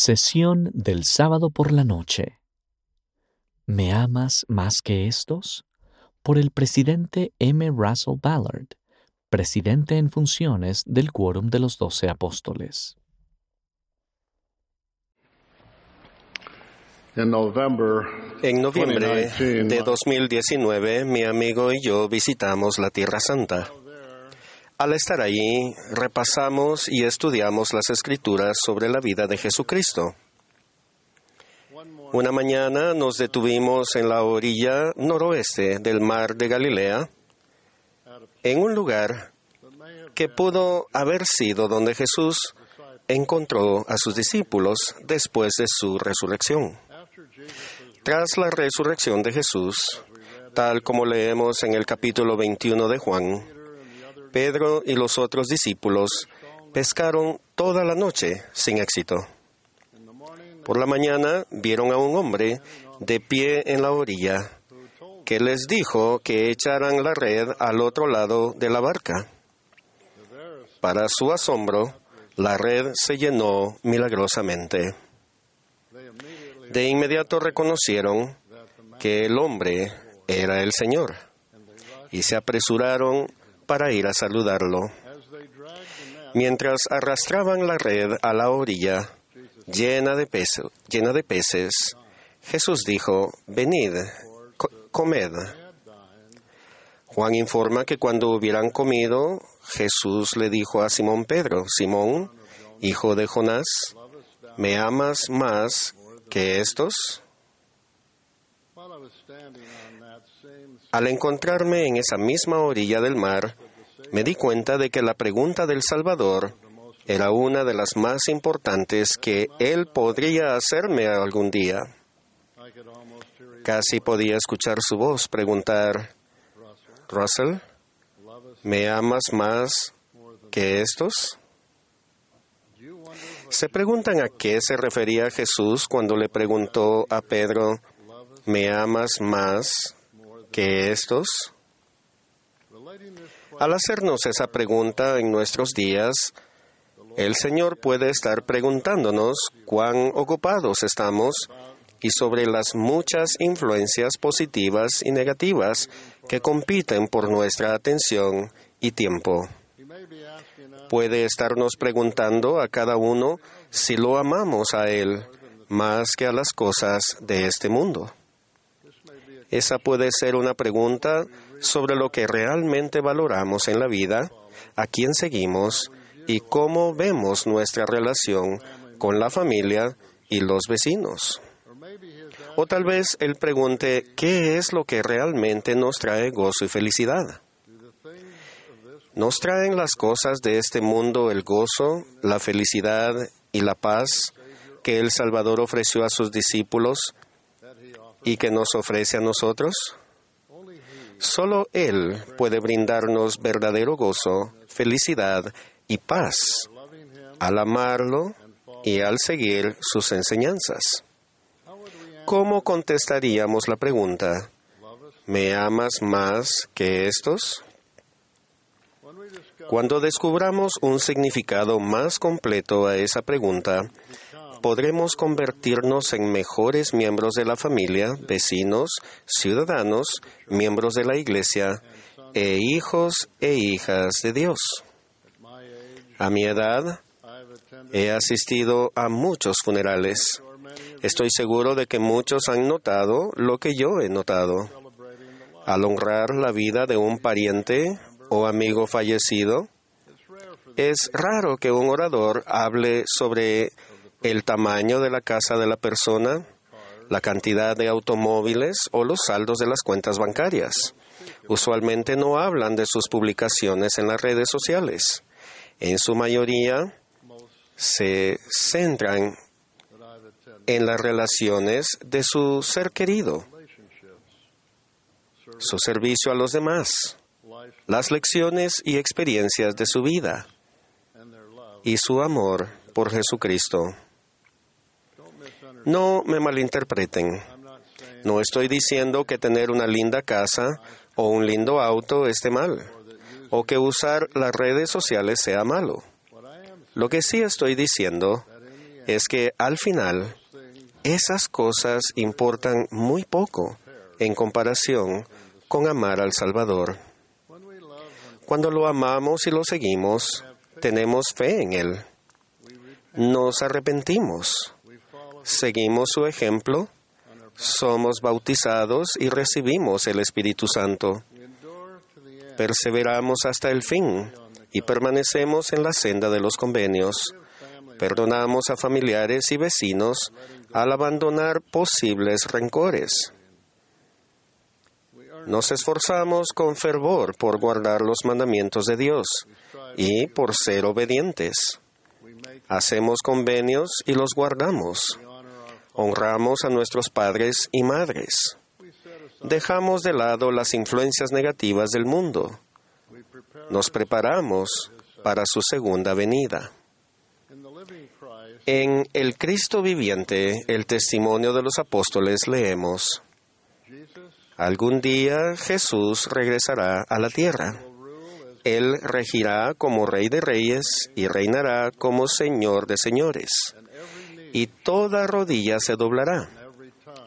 Sesión del sábado por la noche. ¿Me amas más que estos? Por el presidente M. Russell Ballard, presidente en funciones del Quórum de los Doce Apóstoles. En noviembre de 2019, mi amigo y yo visitamos la Tierra Santa. Al estar allí, repasamos y estudiamos las escrituras sobre la vida de Jesucristo. Una mañana nos detuvimos en la orilla noroeste del mar de Galilea, en un lugar que pudo haber sido donde Jesús encontró a sus discípulos después de su resurrección. Tras la resurrección de Jesús, tal como leemos en el capítulo 21 de Juan, Pedro y los otros discípulos pescaron toda la noche sin éxito. Por la mañana vieron a un hombre de pie en la orilla que les dijo que echaran la red al otro lado de la barca. Para su asombro, la red se llenó milagrosamente. De inmediato reconocieron que el hombre era el Señor y se apresuraron para ir a saludarlo. Mientras arrastraban la red a la orilla llena de, de peces, Jesús dijo, venid, comed. Juan informa que cuando hubieran comido, Jesús le dijo a Simón Pedro, Simón, hijo de Jonás, ¿me amas más que estos? Al encontrarme en esa misma orilla del mar, me di cuenta de que la pregunta del Salvador era una de las más importantes que Él podría hacerme algún día. Casi podía escuchar su voz preguntar, Russell, ¿me amas más que estos? ¿Se preguntan a qué se refería Jesús cuando le preguntó a Pedro, ¿me amas más que estos? Al hacernos esa pregunta en nuestros días, el Señor puede estar preguntándonos cuán ocupados estamos y sobre las muchas influencias positivas y negativas que compiten por nuestra atención y tiempo. Puede estarnos preguntando a cada uno si lo amamos a Él más que a las cosas de este mundo. Esa puede ser una pregunta sobre lo que realmente valoramos en la vida, a quién seguimos y cómo vemos nuestra relación con la familia y los vecinos. O tal vez él pregunte qué es lo que realmente nos trae gozo y felicidad. ¿Nos traen las cosas de este mundo el gozo, la felicidad y la paz que el Salvador ofreció a sus discípulos y que nos ofrece a nosotros? Solo Él puede brindarnos verdadero gozo, felicidad y paz al amarlo y al seguir sus enseñanzas. ¿Cómo contestaríamos la pregunta, ¿me amas más que estos? Cuando descubramos un significado más completo a esa pregunta, podremos convertirnos en mejores miembros de la familia, vecinos, ciudadanos, miembros de la Iglesia e hijos e hijas de Dios. A mi edad, he asistido a muchos funerales. Estoy seguro de que muchos han notado lo que yo he notado. Al honrar la vida de un pariente o amigo fallecido, es raro que un orador hable sobre el tamaño de la casa de la persona, la cantidad de automóviles o los saldos de las cuentas bancarias. Usualmente no hablan de sus publicaciones en las redes sociales. En su mayoría se centran en las relaciones de su ser querido, su servicio a los demás, las lecciones y experiencias de su vida y su amor por Jesucristo. No me malinterpreten. No estoy diciendo que tener una linda casa o un lindo auto esté mal, o que usar las redes sociales sea malo. Lo que sí estoy diciendo es que al final esas cosas importan muy poco en comparación con amar al Salvador. Cuando lo amamos y lo seguimos, tenemos fe en Él. Nos arrepentimos, seguimos su ejemplo, somos bautizados y recibimos el Espíritu Santo. Perseveramos hasta el fin y permanecemos en la senda de los convenios. Perdonamos a familiares y vecinos al abandonar posibles rencores. Nos esforzamos con fervor por guardar los mandamientos de Dios y por ser obedientes. Hacemos convenios y los guardamos. Honramos a nuestros padres y madres. Dejamos de lado las influencias negativas del mundo. Nos preparamos para su segunda venida. En el Cristo viviente, el testimonio de los apóstoles, leemos, Algún día Jesús regresará a la tierra. Él regirá como Rey de Reyes y reinará como Señor de Señores. Y toda rodilla se doblará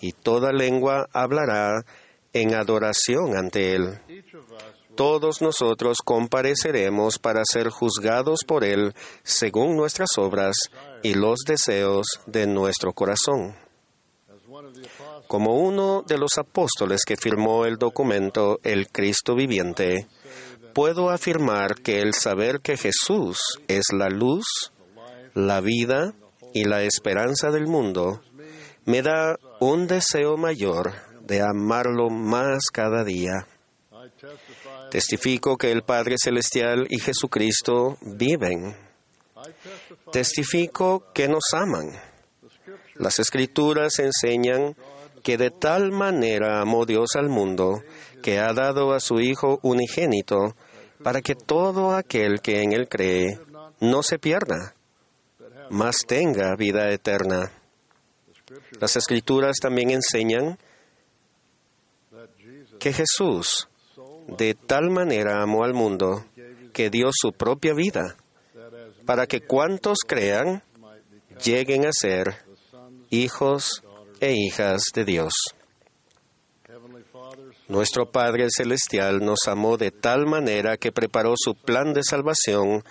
y toda lengua hablará en adoración ante Él. Todos nosotros compareceremos para ser juzgados por Él según nuestras obras y los deseos de nuestro corazón. Como uno de los apóstoles que firmó el documento El Cristo viviente, puedo afirmar que el saber que Jesús es la luz, la vida y la esperanza del mundo me da un deseo mayor de amarlo más cada día. Testifico que el Padre Celestial y Jesucristo viven. Testifico que nos aman. Las escrituras enseñan que de tal manera amó Dios al mundo, que ha dado a su Hijo unigénito, para que todo aquel que en Él cree no se pierda, mas tenga vida eterna. Las escrituras también enseñan que Jesús de tal manera amó al mundo que dio su propia vida para que cuantos crean lleguen a ser hijos e hijas de Dios. Nuestro Padre Celestial nos amó de tal manera que preparó su plan de salvación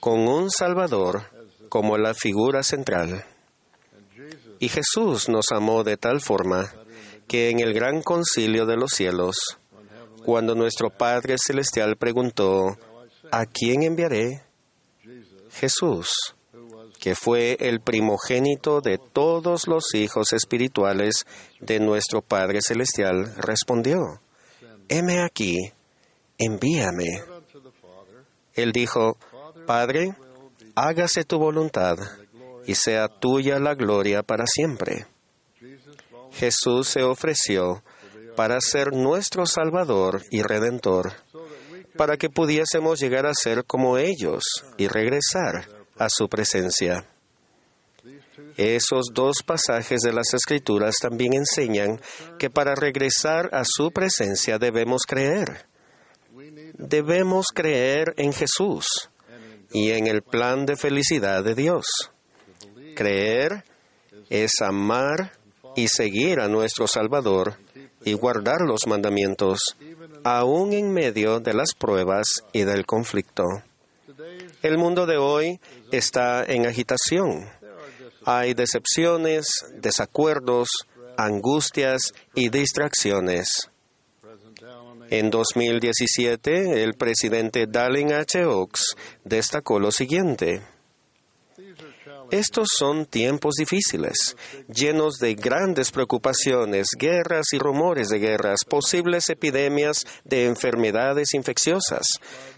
con un Salvador como la figura central. Y Jesús nos amó de tal forma que en el gran concilio de los cielos, cuando nuestro Padre Celestial preguntó, ¿a quién enviaré? Jesús, que fue el primogénito de todos los hijos espirituales de nuestro Padre Celestial, respondió, heme aquí, envíame. Él dijo, Padre, hágase tu voluntad y sea tuya la gloria para siempre. Jesús se ofreció para ser nuestro Salvador y Redentor, para que pudiésemos llegar a ser como ellos y regresar a su presencia. Esos dos pasajes de las Escrituras también enseñan que para regresar a su presencia debemos creer. Debemos creer en Jesús y en el plan de felicidad de Dios. Creer es amar y seguir a nuestro Salvador y guardar los mandamientos, aún en medio de las pruebas y del conflicto. El mundo de hoy está en agitación. Hay decepciones, desacuerdos, angustias y distracciones. En 2017, el presidente Dallin H. Oaks destacó lo siguiente. Estos son tiempos difíciles, llenos de grandes preocupaciones, guerras y rumores de guerras, posibles epidemias de enfermedades infecciosas,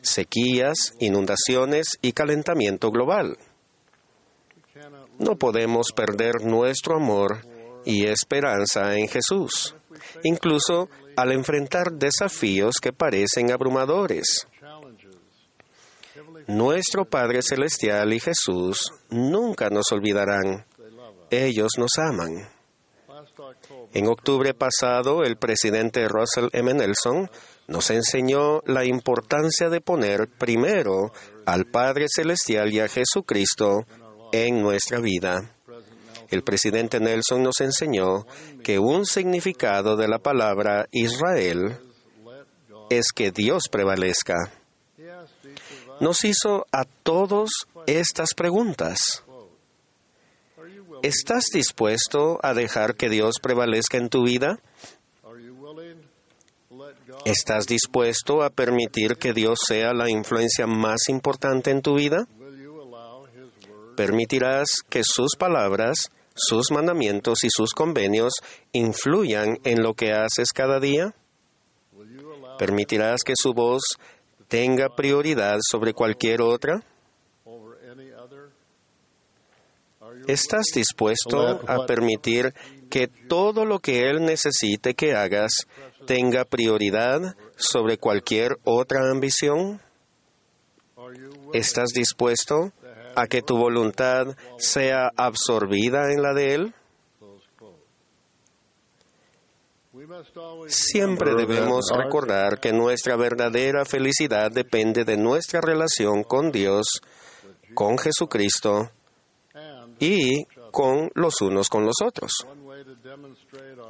sequías, inundaciones y calentamiento global. No podemos perder nuestro amor y esperanza en Jesús, incluso al enfrentar desafíos que parecen abrumadores. Nuestro Padre Celestial y Jesús nunca nos olvidarán. Ellos nos aman. En octubre pasado, el presidente Russell M. Nelson nos enseñó la importancia de poner primero al Padre Celestial y a Jesucristo en nuestra vida. El presidente Nelson nos enseñó que un significado de la palabra Israel es que Dios prevalezca. Nos hizo a todos estas preguntas. ¿Estás dispuesto a dejar que Dios prevalezca en tu vida? ¿Estás dispuesto a permitir que Dios sea la influencia más importante en tu vida? ¿Permitirás que sus palabras, sus mandamientos y sus convenios influyan en lo que haces cada día? ¿Permitirás que su voz tenga prioridad sobre cualquier otra? ¿Estás dispuesto a permitir que todo lo que Él necesite que hagas tenga prioridad sobre cualquier otra ambición? ¿Estás dispuesto a que tu voluntad sea absorbida en la de Él? Siempre debemos recordar que nuestra verdadera felicidad depende de nuestra relación con Dios, con Jesucristo y con los unos con los otros.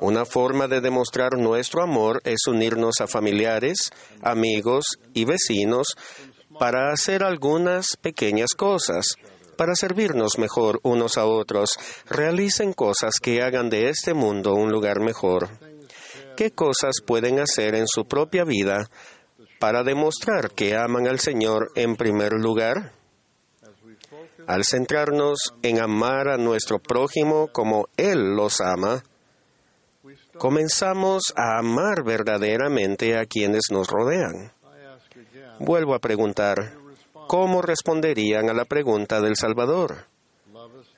Una forma de demostrar nuestro amor es unirnos a familiares, amigos y vecinos para hacer algunas pequeñas cosas, para servirnos mejor unos a otros. Realicen cosas que hagan de este mundo un lugar mejor. ¿Qué cosas pueden hacer en su propia vida para demostrar que aman al Señor en primer lugar? Al centrarnos en amar a nuestro prójimo como Él los ama, comenzamos a amar verdaderamente a quienes nos rodean. Vuelvo a preguntar, ¿cómo responderían a la pregunta del Salvador?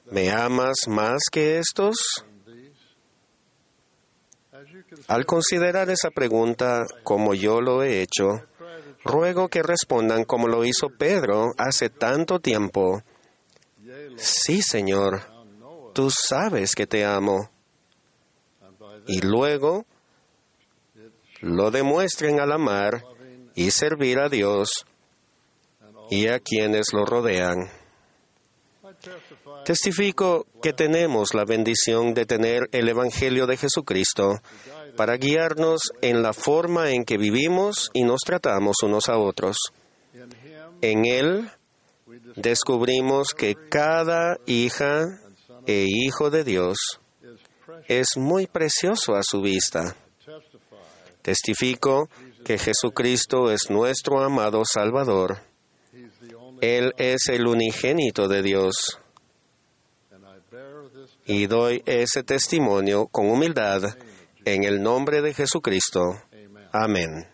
¿Me amas más que estos? Al considerar esa pregunta como yo lo he hecho, ruego que respondan como lo hizo Pedro hace tanto tiempo. Sí, Señor, tú sabes que te amo. Y luego lo demuestren al amar y servir a Dios y a quienes lo rodean. Testifico que tenemos la bendición de tener el Evangelio de Jesucristo para guiarnos en la forma en que vivimos y nos tratamos unos a otros. En Él descubrimos que cada hija e hijo de Dios es muy precioso a su vista. Testifico que Jesucristo es nuestro amado Salvador. Él es el unigénito de Dios. Y doy ese testimonio con humildad en el nombre de Jesucristo. Amén.